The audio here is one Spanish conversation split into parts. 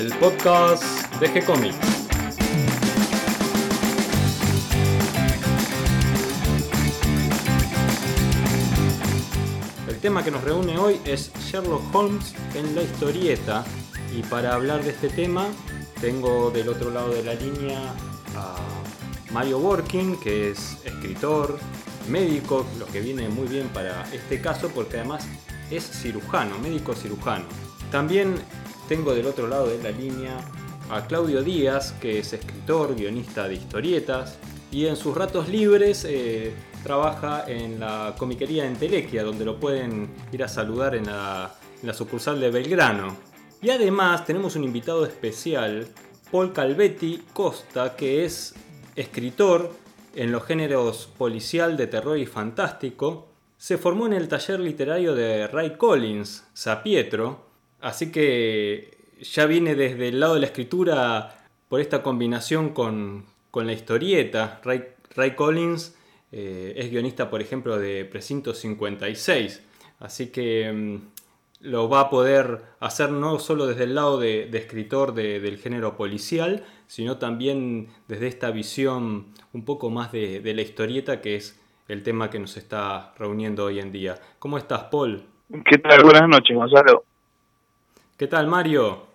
el podcast de G-Comics. El tema que nos reúne hoy es Sherlock Holmes en la historieta y para hablar de este tema tengo del otro lado de la línea a Mario Working, que es escritor, médico, lo que viene muy bien para este caso porque además es cirujano, médico cirujano. También tengo del otro lado de la línea a Claudio Díaz, que es escritor, guionista de historietas y en sus ratos libres eh, trabaja en la comiquería en Telequia, donde lo pueden ir a saludar en la, sucursal de Belgrano. Y además tenemos un invitado especial, Paul Calvetti Costa, que es escritor en los géneros policial, de terror y fantástico. Se formó en el taller literario de Ray Collins, Sapietro, así que ya viene desde el lado de la escritura por esta combinación con, la historieta. Ray, Collins eh, es guionista, por ejemplo, de Precinto 56, así que mm, lo va a poder hacer no solo desde el lado de, escritor del género policial, sino también desde esta visión un poco más de, la historieta que es el tema que nos está reuniendo hoy en día. ¿Cómo estás, Paul? ¿Qué tal? Buenas noches, Gonzalo. ¿Qué tal, Mario?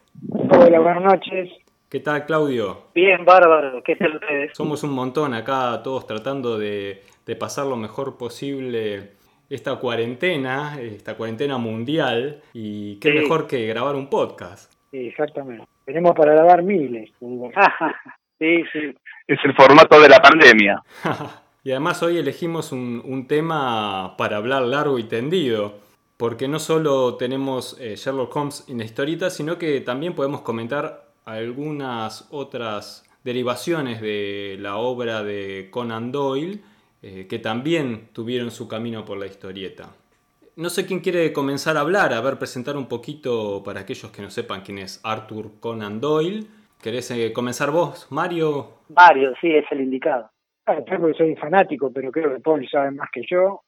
Hola, buenas noches. ¿Qué tal, Claudio? Bien, bárbaro. ¿Qué tal ustedes? Somos un montón acá, todos tratando de, de pasar lo mejor posible esta cuarentena, esta cuarentena mundial, y qué mejor que grabar un podcast. Sí, exactamente. Tenemos para grabar miles. sí, sí. Es el formato de la pandemia. y además hoy elegimos un, un, tema para hablar largo y tendido, porque no solo tenemos eh, Sherlock Holmes en historita, sino que también podemos comentar algunas otras derivaciones de la obra de Conan Doyle, eh, que también tuvieron su camino por la historieta. No sé quién quiere comenzar a hablar, a ver, presentar un poquito para aquellos que no sepan quién es Arthur Conan Doyle. ¿Querés eh, comenzar vos, Mario? Mario, sí, es el indicado. Ah, que soy fanático, pero creo que Paul sabe más que yo.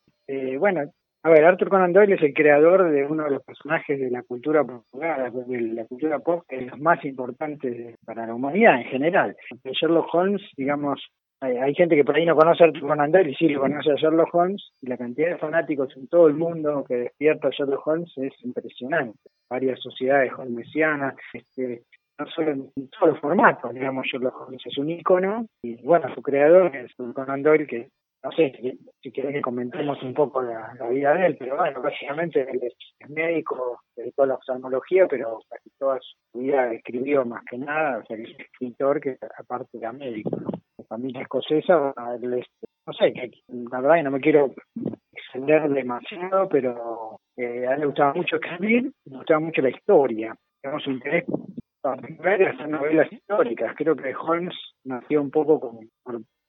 Bueno, a ver, Arthur Conan Doyle es el creador de uno de los personajes de la cultura popular, de la cultura pop, es los más importantes para la humanidad en general. Sherlock Holmes, digamos, hay, gente que por ahí no conoce a Arthur Conan Doyle y sí lo conoce a Sherlock Holmes, y la cantidad de fanáticos en todo el mundo que despierta Sherlock Holmes es impresionante. Varias sociedades holmesianas, este, no solo en, todos los formatos, digamos, Sherlock Holmes es un ícono, y bueno, su creador es Conan Doyle, que no sé si, si que comentemos un poco la, vida de él, pero bueno, básicamente él es, médico, dedicó a la oftalmología, pero casi toda su vida escribió más que nada, o sea, es escritor que aparte era médico, ¿no? familia escocesa, no sé, la verdad que no me quiero extender demasiado, pero eh, a él le gustaba mucho escribir, le gustaba mucho la historia. Tenemos un interés para ver novelas históricas. Creo que Holmes nació un poco como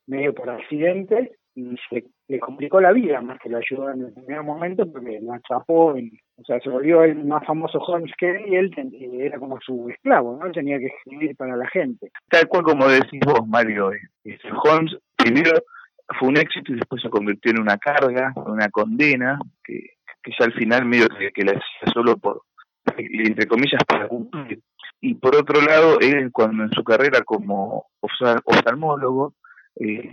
medio por accidente y se le complicó la vida más que lo ayudó en el primer momento porque lo atrapó, o sea, se volvió el más famoso Holmes que él y él era como su esclavo, ¿no? Tenía que escribir para la gente. Tal cual como decís vos, Mario, este, Holmes primero fue un éxito y después se convirtió en una carga, una condena, que, que ya al final medio que, que la hacía solo por, entre comillas, para cumplir. Y por otro lado, él cuando en su carrera como oftalmólogo, eh,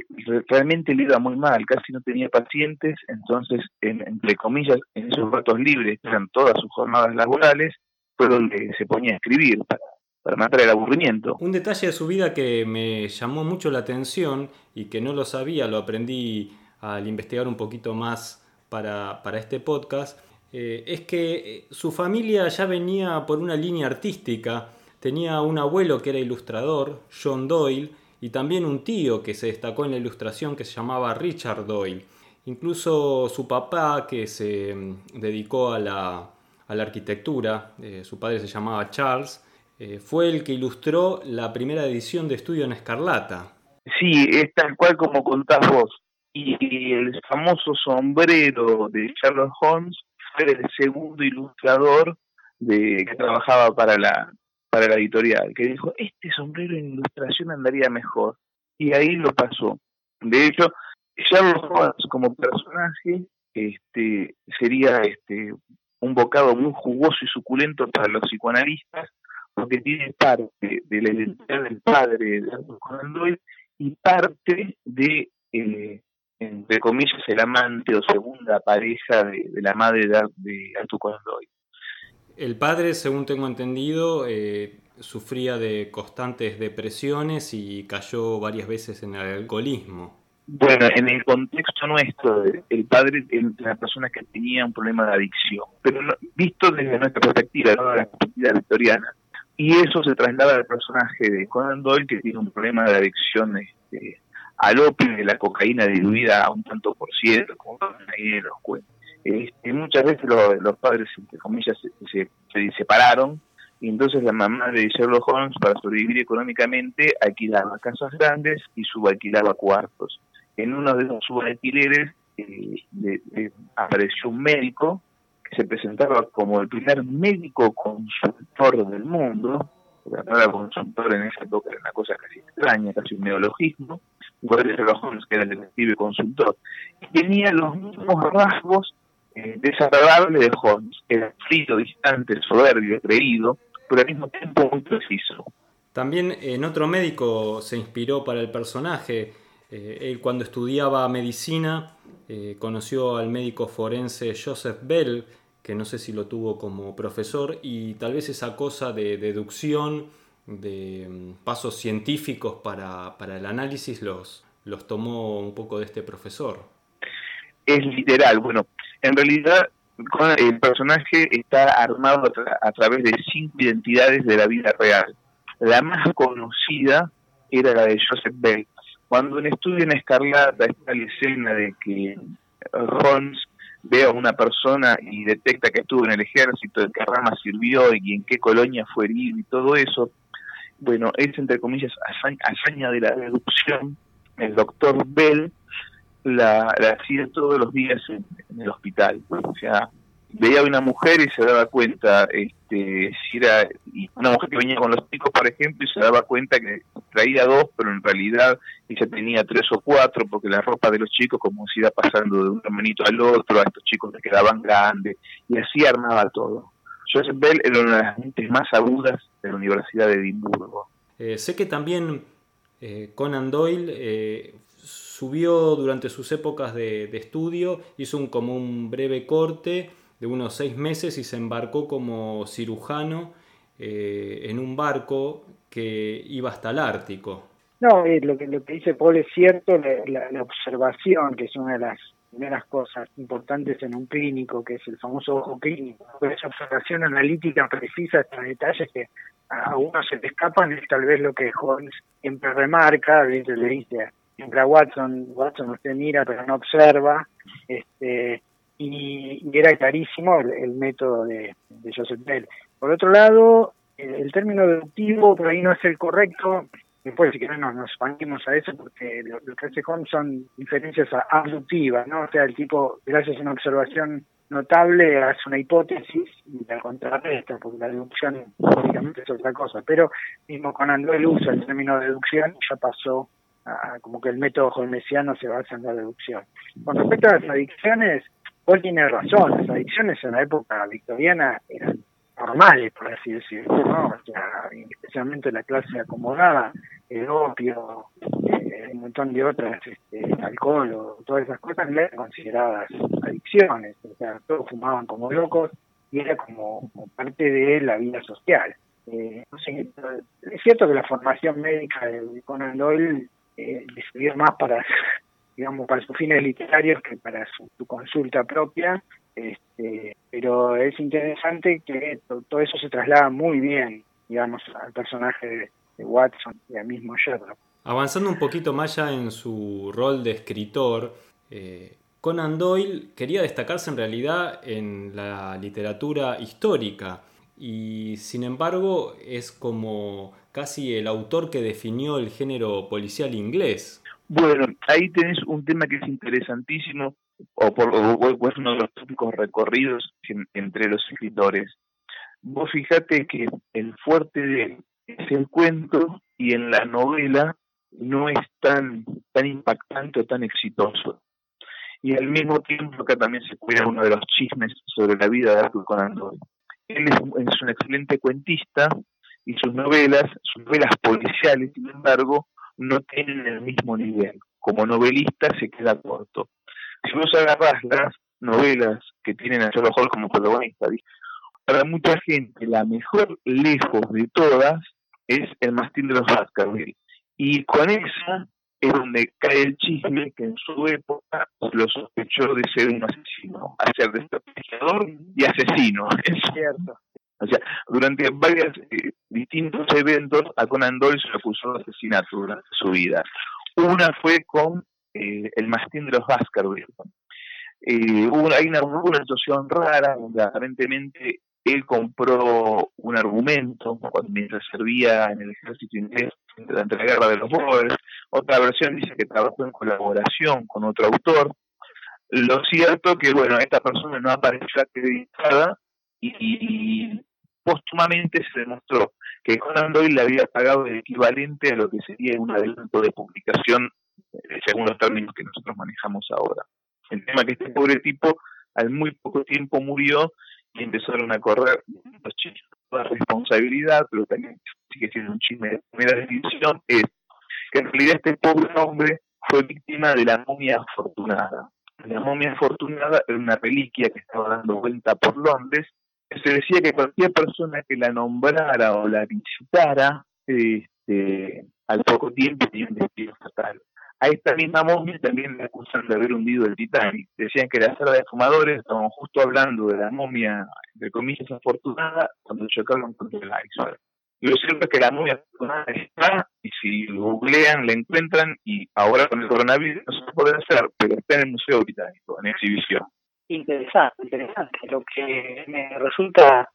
realmente le iba muy mal, casi no tenía pacientes, entonces, entre comillas, en esos ratos libres, eran todas sus jornadas laborales, fue donde se ponía a escribir para, para matar el aburrimiento. Un detalle de su vida que me llamó mucho la atención y que no lo sabía, lo aprendí al investigar un poquito más para, para este podcast, eh, es que eh, su familia ya venía por una línea artística. Tenía un abuelo que era ilustrador, John Doyle, y también un tío que se destacó en la ilustración que se llamaba Richard Doyle. Incluso su papá que se mm, dedicó a la, arquitectura, eh, su padre se llamaba Charles, eh, fue el que ilustró la primera edición de Estudio en Escarlata. Sí, es tal cual como contás vos. Y el famoso sombrero de Sherlock Holmes fue el segundo ilustrador de, que trabajaba para la, para la editorial, que dijo, este sombrero en ilustración andaría mejor. Y ahí lo pasó. De hecho, Sherlock Holmes como personaje este, sería este, un bocado muy jugoso y suculento para los psicoanalistas, porque tiene parte de la identidad del padre de Arthur Conan Doyle y parte de, eh, entre comillas, el amante o segunda pareja de, la madre de, de Arthur Conan. El padre, según tengo entendido, eh, sufría de constantes depresiones y cayó varias veces en el alcoholismo. Bueno, en el contexto nuestro, el padre era una persona que tenía un problema de adicción, pero visto desde nuestra perspectiva, no la perspectiva victoriana, y eso se traslada al personaje de Conan Doyle que tiene un problema de adicción este, al opio y la cocaína diluida a un tanto por ciento, como ahí los cuentos. Este, muchas veces los padres, se, se, separaron y entonces la mamá de Sherlock Holmes, para sobrevivir económicamente, alquilaba casas grandes y subalquilaba cuartos. En uno de esos subalquileres eh, apareció un médico que se presentaba como el primer médico consultor del mundo, la palabra consultor en esa época era una cosa casi extraña, casi un neologismo, Sherlock Holmes, que era el detective consultor, y tenía los mismos rasgos eh, desagradables de Holmes, era frío, distante, soberbio, creído, pero al mismo tiempo muy preciso. También en otro médico se inspiró para el personaje. Eh, él cuando estudiaba medicina eh, conoció al médico forense Joseph Bell, que no sé si lo tuvo como profesor, y tal vez esa cosa de deducción, de mm, pasos científicos para, para el análisis los, los tomó un poco de este profesor. Es literal, bueno, en realidad el personaje está armado a, través de cinco identidades de la vida real. La más conocida era la de Joseph Bell. Cuando en Estudio en Escarlata está la escena de que Holmes ve a una persona y detecta que estuvo en el ejército, de qué rama sirvió y en qué colonia fue herido y todo eso, bueno, es entre comillas hazaña de la deducción. El doctor Bell la, hacía todos los días en, el hospital. O sea, veía a una mujer y se daba cuenta, este, si era una mujer que venía con los chicos, por ejemplo, y se daba cuenta que traía dos, pero en realidad ella tenía tres o cuatro, porque la ropa de los chicos como si iba pasando de un hermanito al otro, a estos chicos le quedaban grandes, y así armaba todo. Joseph Bell era una de las mentes más agudas de la Universidad de Edimburgo. Eh, sé que también eh, Conan Doyle eh, subió durante sus épocas de, estudio, hizo un, como un breve corte de unos seis meses y se embarcó como cirujano eh, en un barco que iba hasta el Ártico. No, lo, que, lo que dice Paul es cierto, la, observación, que es una de las primeras cosas importantes en un clínico, que es el famoso ojo clínico, esa observación analítica precisa hasta detalles que a uno se le escapan, es tal vez lo que Holmes siempre remarca, le dice siempre a Watson, Watson usted mira pero no observa, este, y, era clarísimo el, método de, Joseph Bell. Por otro lado, el, término deductivo por ahí no es el correcto, después si querés nos, nos a eso porque lo, que hace Holmes son diferencias abductivas, ¿no? O sea, el tipo, gracias a una observación notable, hace una hipótesis y la contrarresta, porque la deducción lógicamente es otra cosa. Pero mismo con Android usa el término deducción ya pasó como que el método holmesiano se basa en la deducción. Con respecto a las adicciones, Paul tiene razón, las adicciones en la época victoriana eran normales, por así decirlo, ¿no? o sea, especialmente la clase acomodada, el opio, eh, un montón de otras, este, alcohol o todas esas cosas no eran consideradas adicciones, o sea, todos fumaban como locos y era como, parte de la vida social. Eh, es cierto que la formación médica de Conan Doyle eh, más para, digamos, para sus fines literarios que para su, consulta propia, este, pero es interesante que todo eso se traslada muy bien, digamos, al personaje de, Watson y al mismo Sherlock. Avanzando un poquito más ya en su rol de escritor, eh, Conan Doyle quería destacarse en realidad en la literatura histórica y sin embargo es como casi el autor que definió el género policial inglés. Bueno, ahí tenés un tema que es interesantísimo, o, por, es uno de los tópicos recorridos entre los escritores. Vos fijate que el fuerte de él es el cuento y en la novela no es tan, tan impactante o tan exitoso. Y al mismo tiempo acá también se cuida uno de los chismes sobre la vida de Arthur Conan Doyle. Él es un excelente cuentista, y sus novelas, sus novelas policiales, sin embargo, no tienen el mismo nivel. Como novelista se queda corto. Si vos agarras las novelas que tienen a Sherlock Holmes como protagonista, para mucha gente la mejor lejos de todas es El mastín de los Baskerville. Y con esa es donde cae el chisme que en su época lo sospechó de ser un asesino, hacer desprestigiador y asesino. Es cierto. O sea, durante varios eh, distintos eventos a Conan Doyle se le acusó de asesinato durante su vida. Una fue con eh, el mastín de los Baskerville. Eh, hubo, hay una, una situación rara donde aparentemente él compró un argumento mientras servía en el ejército inglés durante la guerra de los Boers. Otra versión dice que trabajó en colaboración con otro autor. Lo cierto que, bueno, esta persona no apareció acreditada y, póstumamente se demostró que Conan Doyle le había pagado el equivalente a lo que sería un adelanto de publicación eh, según los términos que nosotros manejamos ahora. El tema que este pobre tipo al muy poco tiempo murió y empezaron a correr los chismes de responsabilidad, pero también sigue siendo un chisme de primera definición, es que en realidad este pobre hombre fue víctima de la momia afortunada. La momia afortunada era una reliquia que estaba dando vuelta por Londres. Se decía que cualquier persona que la nombrara o la visitara, este, al poco tiempo tenía un destino fatal. A esta misma momia también le acusan de haber hundido el Titanic. Decían que la sala de fumadores, estaban justo hablando de la momia, de comillas, afortunada, cuando chocaron contra el iceberg. Lo cierto es que la momia afortunada está, y si googlean, la encuentran, y ahora con el coronavirus no se puede hacer, pero está en el Museo Británico, en exhibición. Interesante, interesante. Lo que me resulta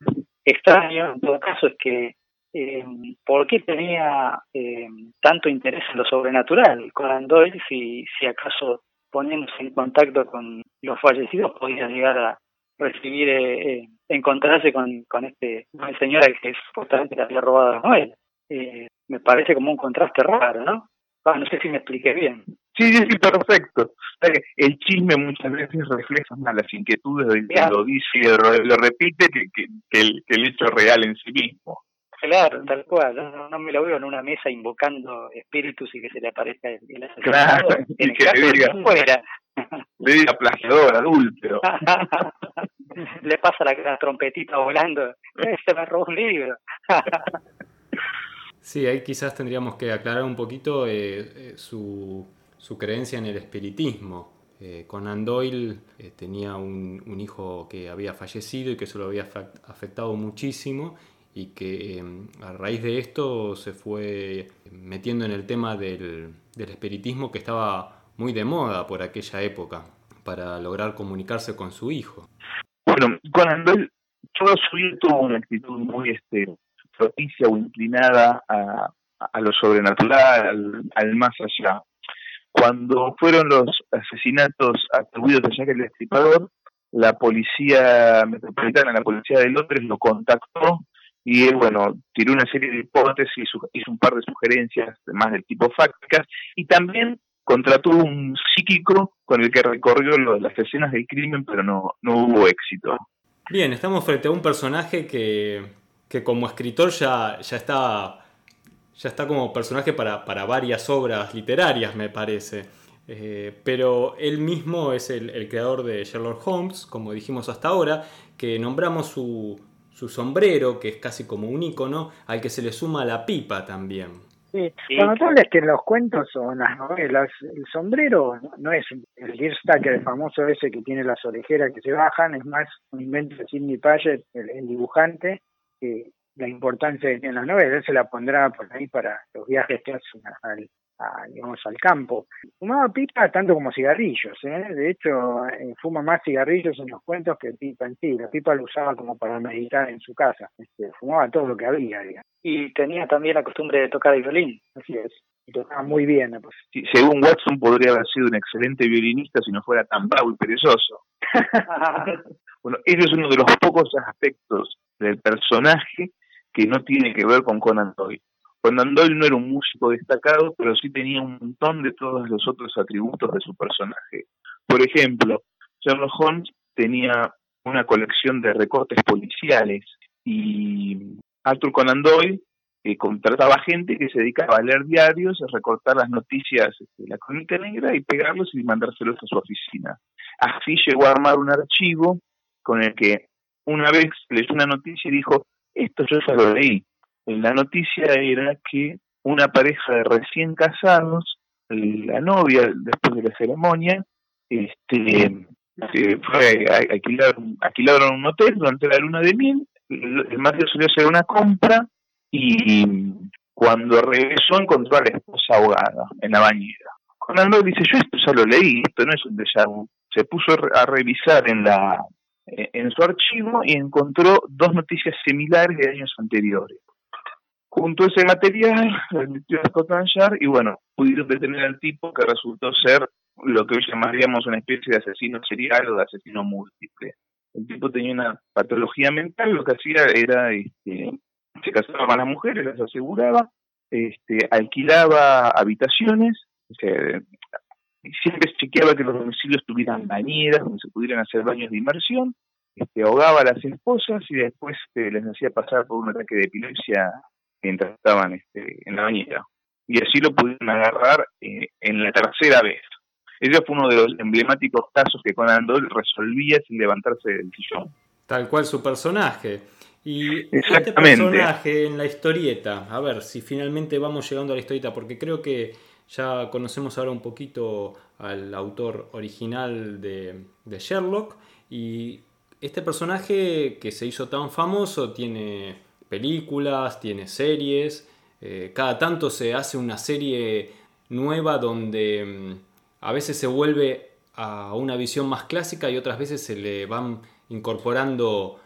extraño, en todo caso, es que eh, por qué tenía eh, tanto interés en lo sobrenatural Conan Doyle si, si acaso poniéndose en contacto con los fallecidos podía llegar a recibir, eh, eh encontrarse con, con este señor al que supuestamente le había robado la novela. Eh, me parece como un contraste raro, ¿no? Ah, no sé si me expliqué bien. Sí, sí, sí, perfecto. El chisme muchas veces refleja más las inquietudes del que lo dice y lo, repite que, que, el, que el hecho real en sí mismo. Claro, tal cual. No, me lo veo en una mesa invocando espíritus y que se le aparezca el, Claro, y que le diga, fuera. le diga plagiador, adúltero. le pasa la, trompetita volando. Eh, se me robó un libro. sí, ahí quizás tendríamos que aclarar un poquito eh, eh, su, su creencia en el espiritismo. Eh, Conan Doyle tenía un, un, hijo que había fallecido y que eso lo había afectado muchísimo y que em, a raíz de esto se fue metiendo en el tema del, espiritismo que estaba muy de moda por aquella época para lograr comunicarse con su hijo. Bueno, Conan Doyle toda su vida tuvo una actitud muy este, propicia o inclinada a, lo sobrenatural, al, más allá. Cuando fueron los asesinatos atribuidos a Jack el Destripador, la policía metropolitana, la policía de Londres lo contactó y él, bueno, tiró una serie de hipótesis, hizo un par de sugerencias más del tipo fácticas y también contrató un psíquico con el que recorrió las escenas del crimen, pero no, no hubo éxito. Bien, estamos frente a un personaje que, que como escritor ya, ya está ya está como personaje para, para varias obras literarias, me parece. Eh, pero él mismo es el, el, creador de Sherlock Holmes, como dijimos hasta ahora, que nombramos su, su sombrero, que es casi como un icono, al que se le suma la pipa también. Sí. Lo notable es que en los cuentos o en las novelas, el sombrero no es el Deerstacker famoso ese que tiene las orejeras que se bajan, es más un invento de Sidney Paget, el, dibujante, que la importancia que tiene las novelas, él se la pondrá por ahí para los viajes que hacen al, digamos, al campo. Fumaba pipa tanto como cigarrillos, ¿eh? de hecho eh, fuma más cigarrillos en los cuentos que pipa en sí, la pipa lo usaba como para meditar en su casa, este, fumaba todo lo que había. Y tenía también la costumbre de tocar el violín, así es, y tocaba muy bien. Pues. según Watson podría haber sido un excelente violinista si no fuera tan bravo y perezoso. bueno, ese es uno de los pocos aspectos del personaje que no tiene que ver con Conan Doyle. Conan Doyle no era un músico destacado, pero sí tenía un montón de todos los otros atributos de su personaje. Por ejemplo, Sherlock Holmes tenía una colección de recortes policiales y Arthur Conan Doyle eh, contrataba gente que se dedicaba a leer diarios, a recortar las noticias de este, la crónica negra y pegarlos y mandárselos a su oficina. Así llegó a armar un archivo con el que una vez leyó una noticia y dijo, esto yo ya lo leí. La noticia era que una pareja de recién casados, la novia después de la ceremonia, este, fue alquilaron, alquilaron un hotel durante la luna de miel, el marido salió hacer una compra y cuando regresó encontró a la esposa ahogada en la bañera. Conan dice, yo esto ya lo leí, esto no es un déjà. Se puso a revisar en la en su archivo y encontró dos noticias similares de años anteriores. Junto a ese material, lo metió a Scotland Yard y bueno, pudieron detener al tipo que resultó ser lo que hoy llamaríamos una especie de asesino serial o de asesino múltiple. El tipo tenía una patología mental, lo que hacía era, este, se casaba con las mujeres, las aseguraba, este, alquilaba habitaciones, siempre chequeaba que los domicilios tuvieran bañeras donde se pudieran hacer baños de inmersión, este, ahogaba a las esposas y después este, les hacía pasar por un ataque de epilepsia mientras estaban este, en la bañera. Y así lo pudieron agarrar eh, en la tercera vez. Ese fue uno de los emblemáticos casos que Conan Doyle resolvía sin levantarse del sillón. Tal cual su personaje. Y este personaje en la historieta, a ver si finalmente vamos llegando a la historieta, porque creo que ya conocemos ahora un poquito al autor original de, Sherlock y este personaje que se hizo tan famoso tiene películas, tiene series, eh, cada tanto se hace una serie nueva donde mm, a veces se vuelve a una visión más clásica y otras veces se le van incorporando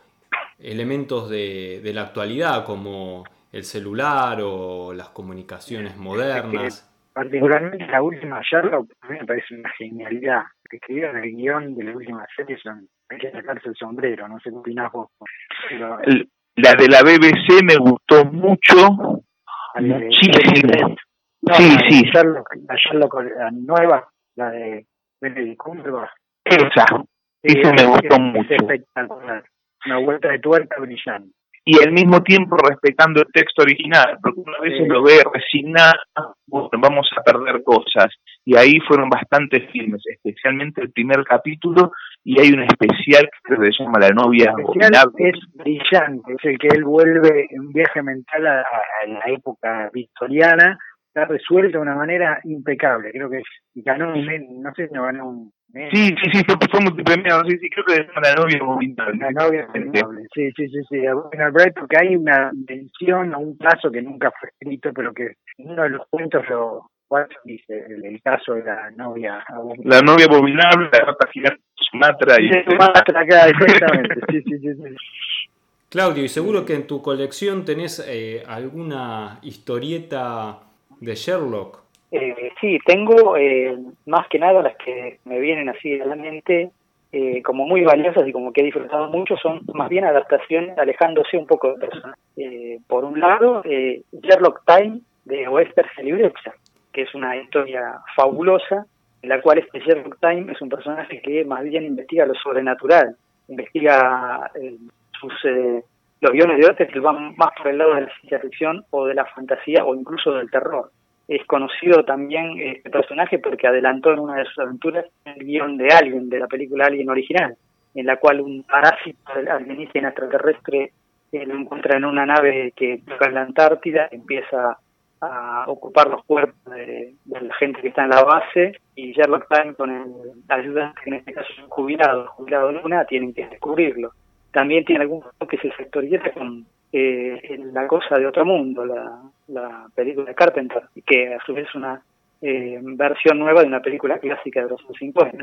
elementos de, la actualidad como el celular o las comunicaciones modernas. Particularmente la última Sherlock a mí me parece una genialidad. Que escribieron el guion de la última serie son, hay que sacarse el sombrero, no sé qué opinás vos. La de la BBC me gustó mucho. Muchísimo. sí, sí. la Sherlock la nueva la de Benedict Cumberbatch. Esa, esa me gustó mucho. espectacular, una vuelta de tuerca brillante. Y al mismo tiempo respetando el texto original, porque una vez lo ve resignado, bueno, vamos a perder cosas. Y ahí fueron bastantes filmes, especialmente el primer capítulo, y hay un especial que se llama La novia Es brillante, es el que él vuelve en viaje mental a la época victoriana, está resuelto de una manera impecable. Creo que ganó no sé si no ganó un. Sí, sí, sí, fue, fue multipremiado, sí, sí, creo que es la novia abominable. La novia abominable, sí, sí, sí, sí, porque hay una mención a un caso que nunca fue escrito, pero que en uno de los cuentos lo dice, el, caso de la novia abominable. La novia abominable, la rata gigante de Sumatra. Y... Sumatra, acá, exactamente, sí, sí, sí. sí. Claudio, y seguro que en tu colección tenés eh, alguna historieta de Sherlock? Eh, sí, tengo eh, más que nada las que me vienen así a la mente eh, como muy valiosas y como que he disfrutado mucho son más bien adaptaciones alejándose un poco de personas. Eh, por un lado, Sherlock Time de Wester Celebrexa, que es una historia fabulosa en la cual este Sherlock Time es un personaje que más bien investiga lo sobrenatural, investiga sus los guiones de Otter que van más por el lado de la ciencia ficción o de la fantasía o incluso del terror. Es conocido también este personaje porque adelantó en una de sus aventuras el guion de Alien, de la película Alien original, en la cual un parásito alienígena extraterrestre eh, lo encuentra en una nave que toca en la Antártida, empieza a ocupar los cuerpos de, la gente que está en la base y Sherlock Time con el ayudante, en este caso es un jubilado, jubilado Luna, tienen que descubrirlo. También tiene algún que se sectorieta con eh, La cosa de otro mundo, la, la película de Carpenter, que a su vez es una eh, versión nueva de una película clásica de los años 50.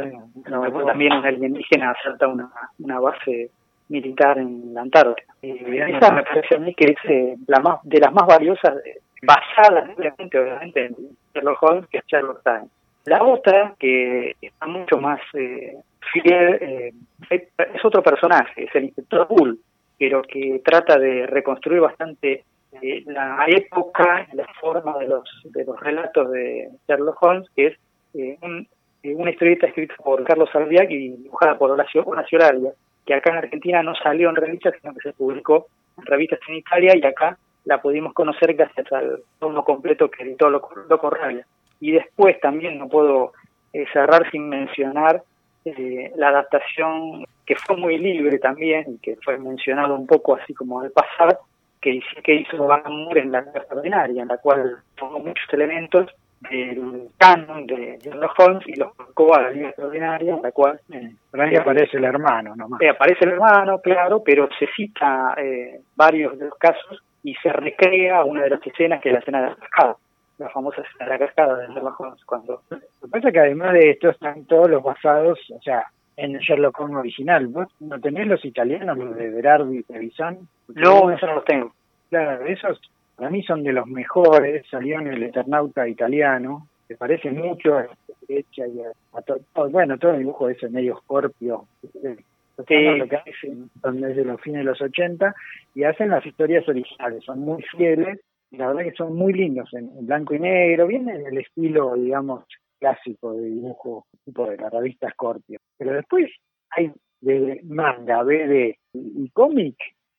también un alienígena asalta una, una base militar en la Antártida. Y esa me parece a mí que es eh, la más, de las más valiosas, basada obviamente, obviamente en Sherlock Holmes, que es Sherlock Time. La otra, que está mucho más eh, fiel, eh, es otro personaje, es el inspector Bull, pero que trata de reconstruir bastante eh, la época y la forma de los, de los relatos de Sherlock Holmes, que es eh, un, una historieta escrita por Carlos Albiac y dibujada por Horacio, Horacio que acá en Argentina no salió en revistas, sino que se publicó en revistas en Italia y acá la pudimos conocer gracias al tomo completo que editó Loco, Rabia. Y después también no puedo eh, cerrar sin mencionar eh, la adaptación que fue muy libre también que fue mencionado un poco así como al pasar, que, que hizo Van Moore en la Ordinaria, en la cual tomó muchos elementos del canon de Sherlock Holmes y los colocó a la Liga Extraordinaria, en la cual... Eh, ahí aparece el hermano nomás. Eh, aparece el hermano, claro, pero se cita eh, varios de los casos y se recrea una de las escenas que es la escena de la cascada, la famosa escena de la cascada de Sherlock Holmes. Cuando... Lo que pasa es que además de esto están todos los basados, o sea, en Sherlock Holmes original. ¿Vos no tenés los italianos, los de Berardi y Trevisan? No, eso no los tengo. Claro, esos para mí son de los mejores, salió en el Eternauta italiano, que parece mucho a la derecha y a, bueno, todo el dibujo ese medio Scorpio, lo que hacen, desde los fines de los 80, y hacen las historias originales, son muy fieles, y la verdad que son muy lindos, en, blanco y negro, vienen en el estilo, digamos, clásico de dibujo tipo de la revista Scorpio. Pero después hay de manga, BD y cómic,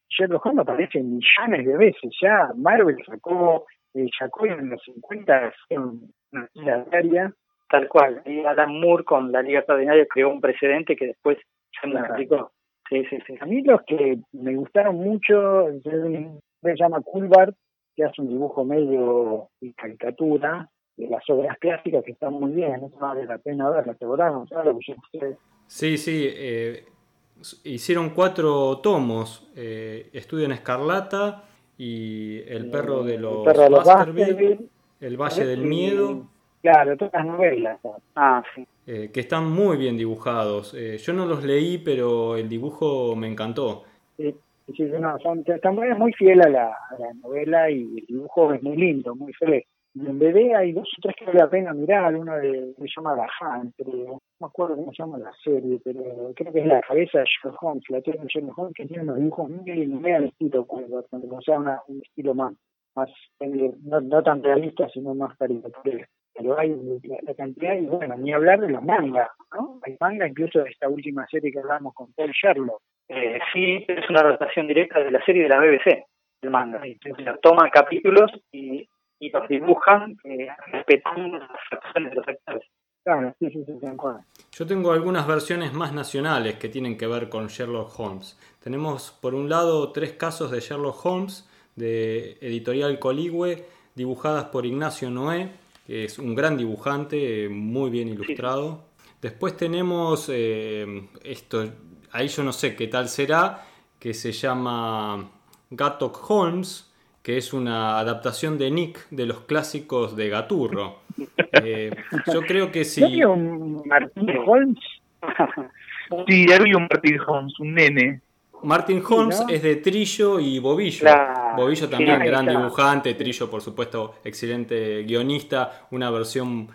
Sherlock Holmes aparece millones de veces. Ya Marvel sacó, eh, sacó en los 50 una tira diaria. Tal cual. Y Adam Moore con la Liga Extraordinaria creó un precedente que después se me aplicó. Sí, sí, sí. A mí los que me gustaron mucho, se llama Coolbart, que hace un dibujo medio y caricatura de las obras clásicas que están muy bien, no vale la pena verlas, ¿te acordás, Sí, sí, eh, hicieron cuatro tomos, eh, Estudio en Escarlata y El perro de los, El Valle del Miedo. Claro, todas las novelas. Ah, sí. Eh, que están muy bien dibujados. Eh, yo no los leí, pero el dibujo me encantó. Sí, sí no, son, están muy fiel a la, a la novela y el dibujo es muy lindo, muy en BD hay dos o tres que vale la pena mirar, uno de, se llama La Han, pero no me acuerdo cómo se llama la serie, pero creo que es la cabeza de Sherlock Holmes, la tiene Sherlock Holmes, que tiene unos dibujos muy, muy al estilo, o sea, una, un estilo más, más no, no tan realista, sino más caricatura. Pero hay la, cantidad, y bueno, ni hablar de los mangas, ¿no? Hay manga incluso de esta última serie que hablamos con Paul Sherlock. Eh, sí, es una adaptación directa de la serie de la BBC, el manga. O toma capítulos y y los dibujan eh, respetando las acciones de los actores. Claro, sí, sí, sí, Yo tengo algunas versiones más nacionales que tienen que ver con Sherlock Holmes. Tenemos por un lado tres casos de Sherlock Holmes de editorial Coligüe, dibujadas por Ignacio Noé, que es un gran dibujante, muy bien ilustrado. Después tenemos eh, esto, ahí yo no sé qué tal será, que se llama Gattock Holmes, que es una adaptación de Nick de los clásicos de Gaturro. Eh, yo creo que si... ¿Hay un Martin Holmes? sí, había un Martin Holmes, un nene. Martin Holmes es de Trillo y Bobillo. Bobillo también, gran dibujante. Trillo, por supuesto, excelente guionista. Una versión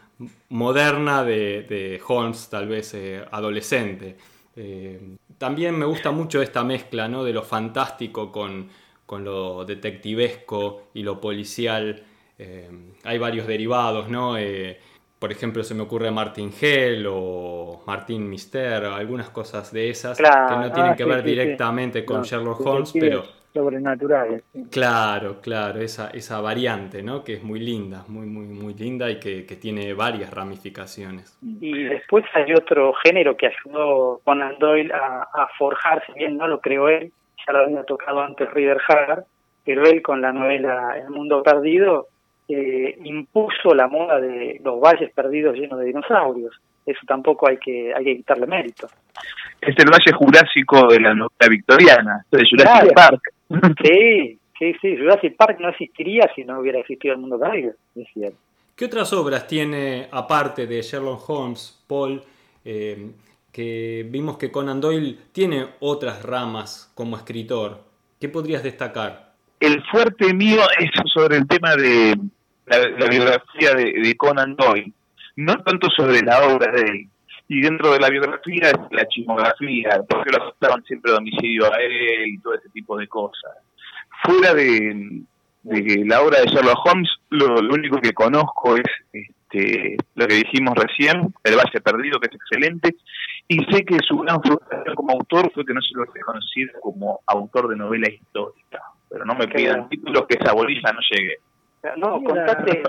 moderna de, Holmes, tal vez eh, adolescente. Eh, también me gusta mucho esta mezcla ¿no? de lo fantástico con, con lo detectivesco y lo policial. Eh, hay varios derivados, ¿no? Eh, por ejemplo, se me ocurre Martin Hell o Martin Mister, algunas cosas de esas que no tienen ah, que ver directamente con Sherlock Holmes, pero sobrenaturales. Claro, claro, esa, esa variante, ¿no? Que es muy linda, muy, muy, muy linda y que, tiene varias ramificaciones. Y después hay otro género que ayudó Conan Doyle a, a forjar, si bien no lo creó él, ya lo había tocado antes Rider Haggard, pero él con la novela El mundo perdido eh, impuso la moda de los valles perdidos llenos de dinosaurios. Eso tampoco hay que hay que quitarle mérito. Es el valle jurásico de la novela victoriana, de Jurassic Park. Sí, sí, sí. Jurassic Park no existiría si no hubiera existido el mundo perdido, es cierto. ¿Qué otras obras tiene, aparte de Sherlock Holmes, Paul, eh, que vimos que Conan Doyle tiene otras ramas como escritor. ¿Qué podrías destacar? El fuerte mío es sobre el tema de la, biografía de, Conan Doyle, no tanto sobre la obra de él. Y dentro de la biografía es la chismografía, porque lo aceptaban siempre domicilio a él y todo ese tipo de cosas. Fuera de, la obra de Sherlock Holmes, lo, lo único que conozco es este, lo que dijimos recién, El Valle Perdido, que es excelente, y sé que su gran frustración como autor fue que no se lo reconociera como autor de novela histórica. pero no me pidan títulos que esa bolilla no llegue. No, contate,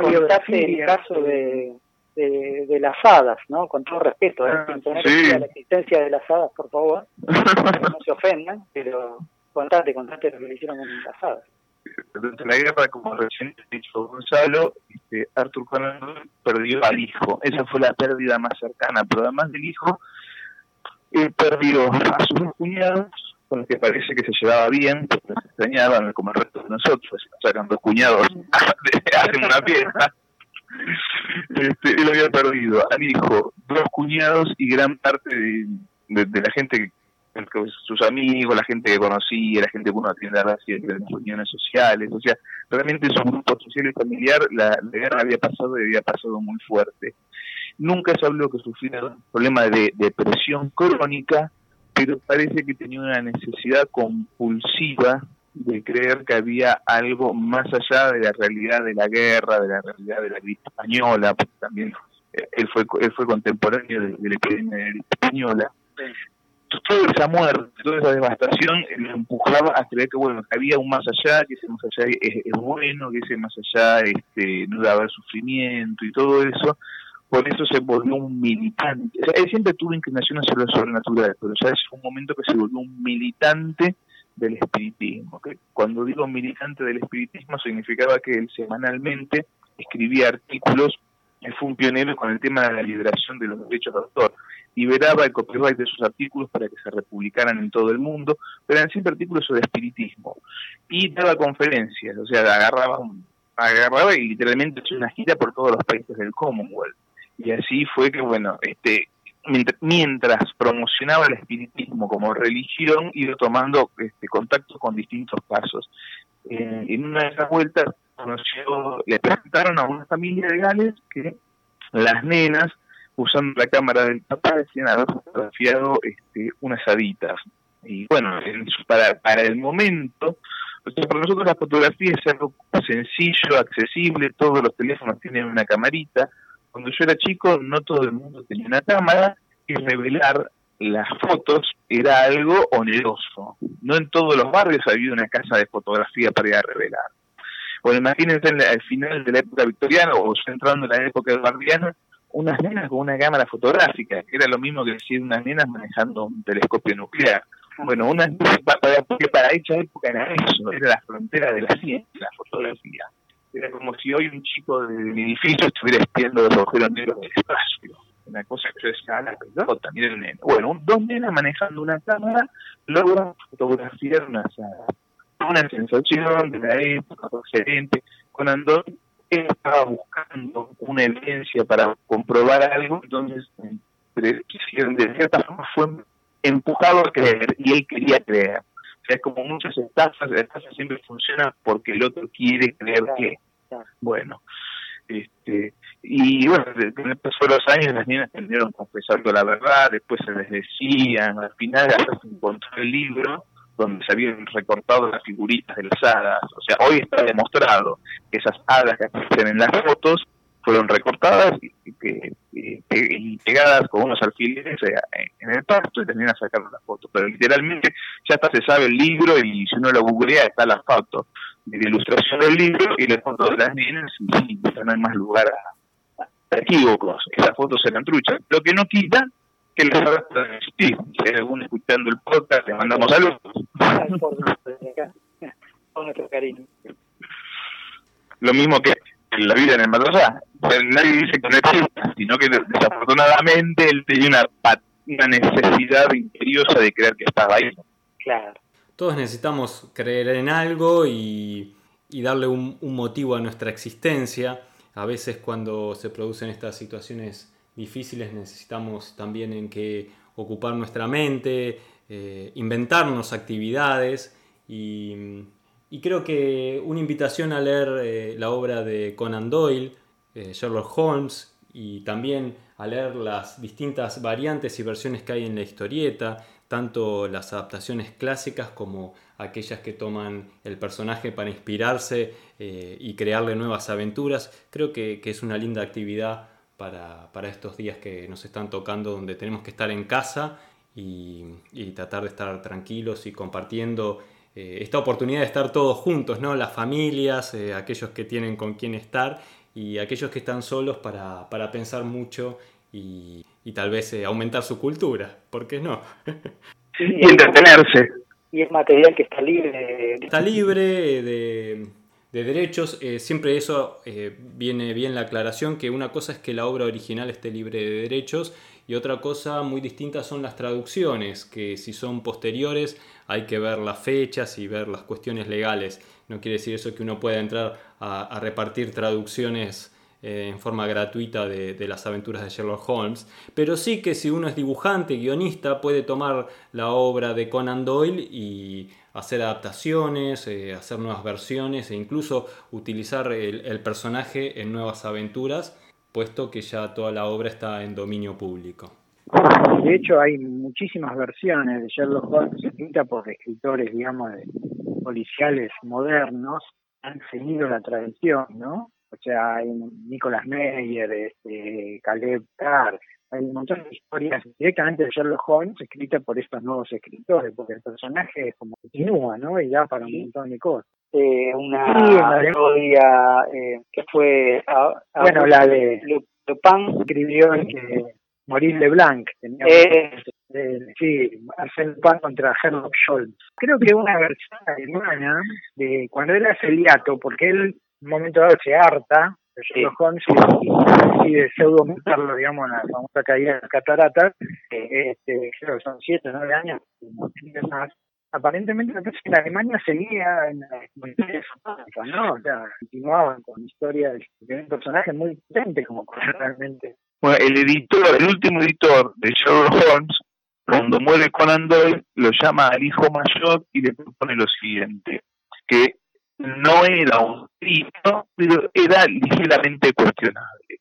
contate el caso de, de, las hadas, ¿no? Con todo respeto, ¿eh? Ah, sin la existencia de las hadas, por favor, no se ofendan, pero contate, contate lo que le hicieron con las hadas. Durante la guerra, como recién dicho Gonzalo, este, Arthur Conan perdió al hijo. Esa fue la pérdida más cercana, pero además del hijo, él perdió a sus dos cuñados, con los que parece que se llevaba bien, porque se extrañaban como el resto de nosotros, sacan dos cuñados, hacen una pieza. Este, él había perdido al hijo, dos cuñados y gran parte de, la gente sus amigos, la gente que conocía, la gente que uno atiende a las reuniones sociales, o sea, realmente su grupo social y familiar, la, guerra había pasado y había pasado muy fuerte. Nunca se habló que sufría un problema de depresión crónica, pero parece que tenía una necesidad compulsiva de creer que había algo más allá de la realidad de la guerra, de la realidad de la gripe española, porque también eh, él fue él fue contemporáneo de, la epidemia de la gripe española. Toda esa muerte, toda esa devastación lo empujaba a creer que bueno que había un más allá, que ese más allá es, bueno, que ese más allá este, no debe haber sufrimiento y todo eso, por eso se volvió un militante. él siempre tuvo inclinación hacia lo sobrenatural, pero ya es un momento que se volvió un militante del espiritismo. Cuando digo militante del espiritismo significaba que él semanalmente escribía artículos, él fue un pionero con el tema de la liberación de los derechos de autor. Liberaba el copyright de sus artículos para que se republicaran en todo el mundo, pero eran siempre artículos sobre espiritismo. Y daba conferencias, o sea, agarraba, agarraba y literalmente hacía una gira por todos los países del Commonwealth y así fue que, bueno, este mientras promocionaba el espiritismo como religión, iba tomando este, contacto con distintos casos. Eh, en una de esas vueltas conoció, le presentaron a una familia de Gales que las nenas, usando la cámara del papá, decían haber fotografiado este, unas haditas. Y bueno, para, para el momento, para nosotros la fotografía es algo sencillo, accesible, todos los teléfonos tienen una camarita, cuando yo era chico no todo el mundo tenía una cámara y revelar las fotos era algo oneroso. No en todos los barrios había una casa de fotografía para ir a revelar. Bueno, imagínense al final de la época victoriana o entrando en la época eduardiana, unas nenas con una cámara fotográfica, que era lo mismo que decir unas nenas manejando un telescopio nuclear. Bueno, unas porque para esa época era eso, era la frontera de la ciencia, la fotografía. Era como si hoy un chico del edificio estuviera espiando los agujeros negros del espacio. Una cosa que yo decía, ah, la pelota, miren, bueno, dos nenas manejando una cámara logran fotografiar una sala. Una sensación de la época excelente. Con Andón él estaba buscando una evidencia para comprobar algo, entonces de cierta forma fue empujado a creer y él quería creer. O sea, es como muchas estafas, la estafa siempre funciona porque el otro quiere creer que. Bueno, este, y bueno, con el paso de los años las niñas tendieron confesando la verdad, después se les decían, al final hasta se encontró el libro donde se habían recortado las figuritas de las hadas. O sea, hoy está demostrado que esas hadas que aparecen en las fotos fueron recortadas y, y, pegadas con unos alfileres eh, en el pasto y terminan sacando las fotos. Pero literalmente ya hasta se sabe el libro y si uno lo googlea está la foto de la ilustración del libro y las fotos de las niñas y no hay más lugar a, equívocos. Esas fotos eran truchas. Lo que no quita que hadas puedan existir. Si hay alguno escuchando el podcast, le mandamos saludos. Lo mismo que la vida en el Matosá. Nadie dice que no exista, sino que desafortunadamente él tenía una, una necesidad imperiosa de creer que estaba ahí. Claro. Todos necesitamos creer en algo y, darle un, motivo a nuestra existencia. A veces cuando se producen estas situaciones difíciles necesitamos también en que ocupar nuestra mente, eh, inventarnos actividades y, creo que una invitación a leer eh, la obra de Conan Doyle, eh, Sherlock Holmes, y también a leer las distintas variantes y versiones que hay en la historieta, tanto las adaptaciones clásicas como aquellas que toman el personaje para inspirarse y crearle nuevas aventuras. Creo que, es una linda actividad para, estos días que nos están tocando, donde tenemos que estar en casa y tratar de estar tranquilos y compartiendo eh, esta oportunidad de estar todos juntos, ¿no? Las familias, eh, aquellos que tienen con quién estar y aquellos que están solos para, pensar mucho y, tal vez eh, aumentar su cultura, ¿por qué no? y entretenerse. Y es material que está libre. Está libre de, derechos. siempre eso viene bien la aclaración, que una cosa es que la obra original esté libre de derechos y otra cosa muy distinta son las traducciones, que si son posteriores hay que ver las fechas y ver las cuestiones legales. No quiere decir eso que uno pueda entrar a, repartir traducciones eh, en forma gratuita de, las aventuras de Sherlock Holmes, pero sí que si uno es dibujante, guionista, puede tomar la obra de Conan Doyle y hacer adaptaciones, eh, hacer nuevas versiones e incluso utilizar el personaje en nuevas aventuras puesto que ya toda la obra está en dominio público. De hecho, hay muchísimas versiones de Sherlock Holmes escritas por escritores, digamos, policiales modernos, han seguido la tradición, ¿no? O sea, hay Nicolas Meyer, este, Caleb Carr, hay un montón de historias directamente de Sherlock Holmes escritas por estos nuevos escritores, porque el personaje es como continúa, ¿no? Y da para un montón de cosas. Eh, una historia eh, que fue bueno la de Lupin. Escribió que Maurice Leblanc tenía eh, sí hacer Lupin contra Sherlock Holmes. Creo que una versión alemana de cuando él hace el hiato porque él en un momento dado se harta de Sherlock Holmes y, de pseudo montarlo digamos en la famosa caída de las cataratas este, creo que son siete nueve años más aparentemente en Alemania seguía en la ¿no? O sea, continuaban con historias de un personaje muy potente como realmente. Bueno, el editor, el último editor de Sherlock Holmes, cuando muere Conan Doyle, lo llama al hijo mayor y le propone lo siguiente, que no era un grito, pero era ligeramente cuestionable.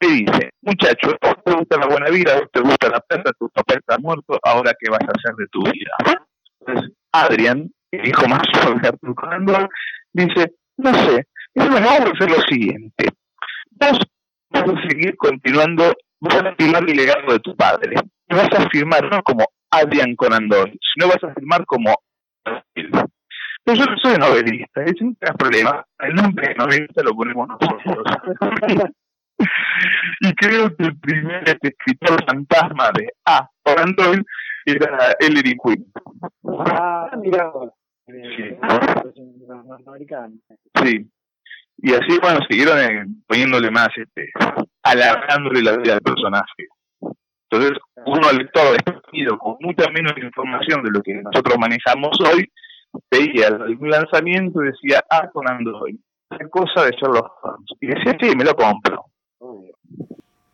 Le dice, muchacho, ¿a te gusta la buena vida? ¿A te gusta la plata? Tu papá está muerto, ¿ahora qué vas a hacer de tu vida? Entonces, Adrian, el hijo más de Arthur dice, no sé, bueno, vamos a hacer lo siguiente. Vos vas a seguir continuando, vas a firmar el legado de tu padre. Y vas a firmar no como Adrian Conan Doyle, sino vas a firmar como yo no soy novelista, es un problema. El nombre de novelista lo ponemos nosotros. y creo que el primer escritor fantasma de A. Conan Doyle era Ellery Quinn. Ah, mira. Sí. sí. Y así, bueno, siguieron eh, poniéndole más, este, alargándole la vida al personaje. Entonces, uno al lector desprendido con mucha menos información de lo que nosotros manejamos hoy, veía algún lanzamiento y decía, ah, con Android, qué cosa de Sherlock Holmes. Y decía, sí, me lo compro.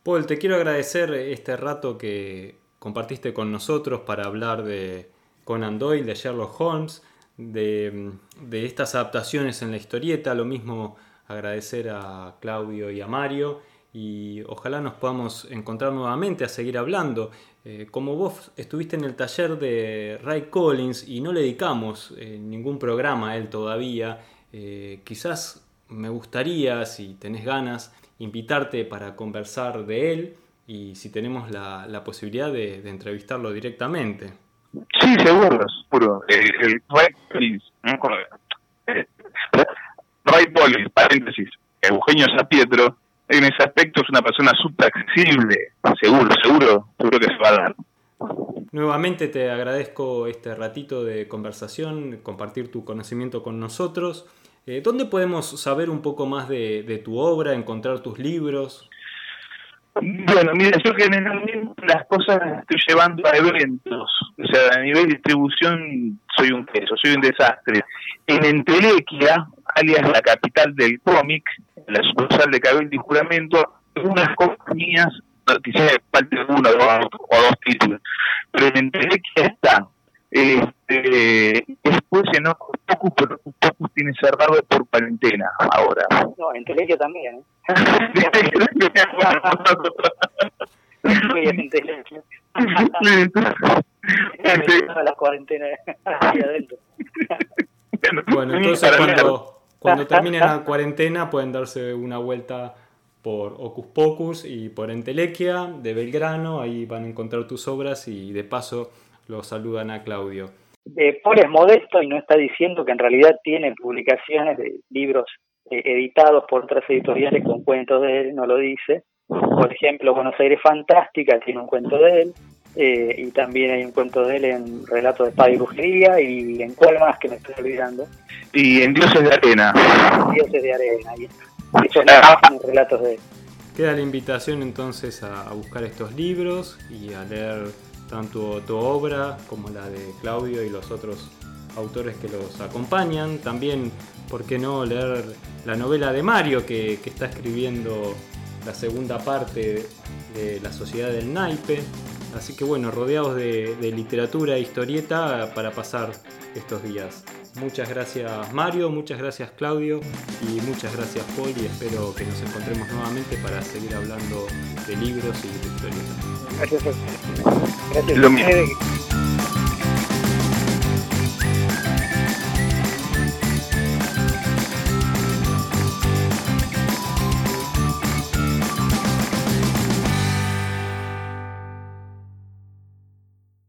Paul, te quiero agradecer este rato que compartiste con nosotros para hablar de Conan Doyle, de Sherlock Holmes, de, estas adaptaciones en la historieta. Lo mismo agradecer a Claudio y a Mario y ojalá nos podamos encontrar nuevamente a seguir hablando. Eh, como vos estuviste en el taller de Ray Collins y no le dedicamos eh, ningún programa a él todavía, eh, quizás me gustaría, si tenés ganas, invitarte para conversar de él y si tenemos la, la posibilidad de, entrevistarlo directamente. Sí, seguro, seguro. El, Ray Collins, Ray Collins, paréntesis, Eugenio Sapietro, en ese aspecto es una persona súper accesible, seguro, seguro, seguro que se va a dar. Nuevamente te agradezco este ratito de conversación, compartir tu conocimiento con nosotros. Eh, ¿Dónde podemos saber un poco más de, de tu obra, encontrar tus libros? Bueno, mira, yo generalmente las cosas las estoy llevando a eventos. O sea, a nivel de distribución soy un queso, soy un desastre. En Entelequia, alias la capital del cómic, la sucursal de Cabel y Juramento, unas compañías, quizás parte uno o dos títulos, pero en Entelequia está este, después en Ocus pero Ocus tiene cerrado por cuarentena ahora. No, en Telequia también. ¿eh? adentro. Bueno, entonces cuando, cuando terminen la cuarentena pueden darse una vuelta por Ocus Pocus y por Entelequia de Belgrano, ahí van a encontrar tus obras y de paso lo saludan a Claudio. Eh, Paul es modesto y no está diciendo que en realidad tiene publicaciones de libros eh, editados por otras editoriales con cuentos de él, no lo dice. Por ejemplo, Buenos Aires Fantástica tiene un cuento de él, eh, y también hay un cuento de él en Relatos de Espada y Brujería, y en cuál más que me estoy olvidando. Y en Dioses de Arena. Dioses de Arena, ahí está. relatos de él. Queda la invitación entonces a, buscar estos libros y a leer tanto tu obra como la de Claudio y los otros autores que los acompañan. También, ¿por qué no leer la novela de Mario que, está escribiendo la segunda parte de La Sociedad del Naipe? Así que bueno, rodeados de, de literatura e historieta para pasar estos días. Muchas gracias Mario, muchas gracias Claudio y muchas gracias Paul y espero que nos encontremos nuevamente para seguir hablando de libros y de historietas. Gracias. Gracias.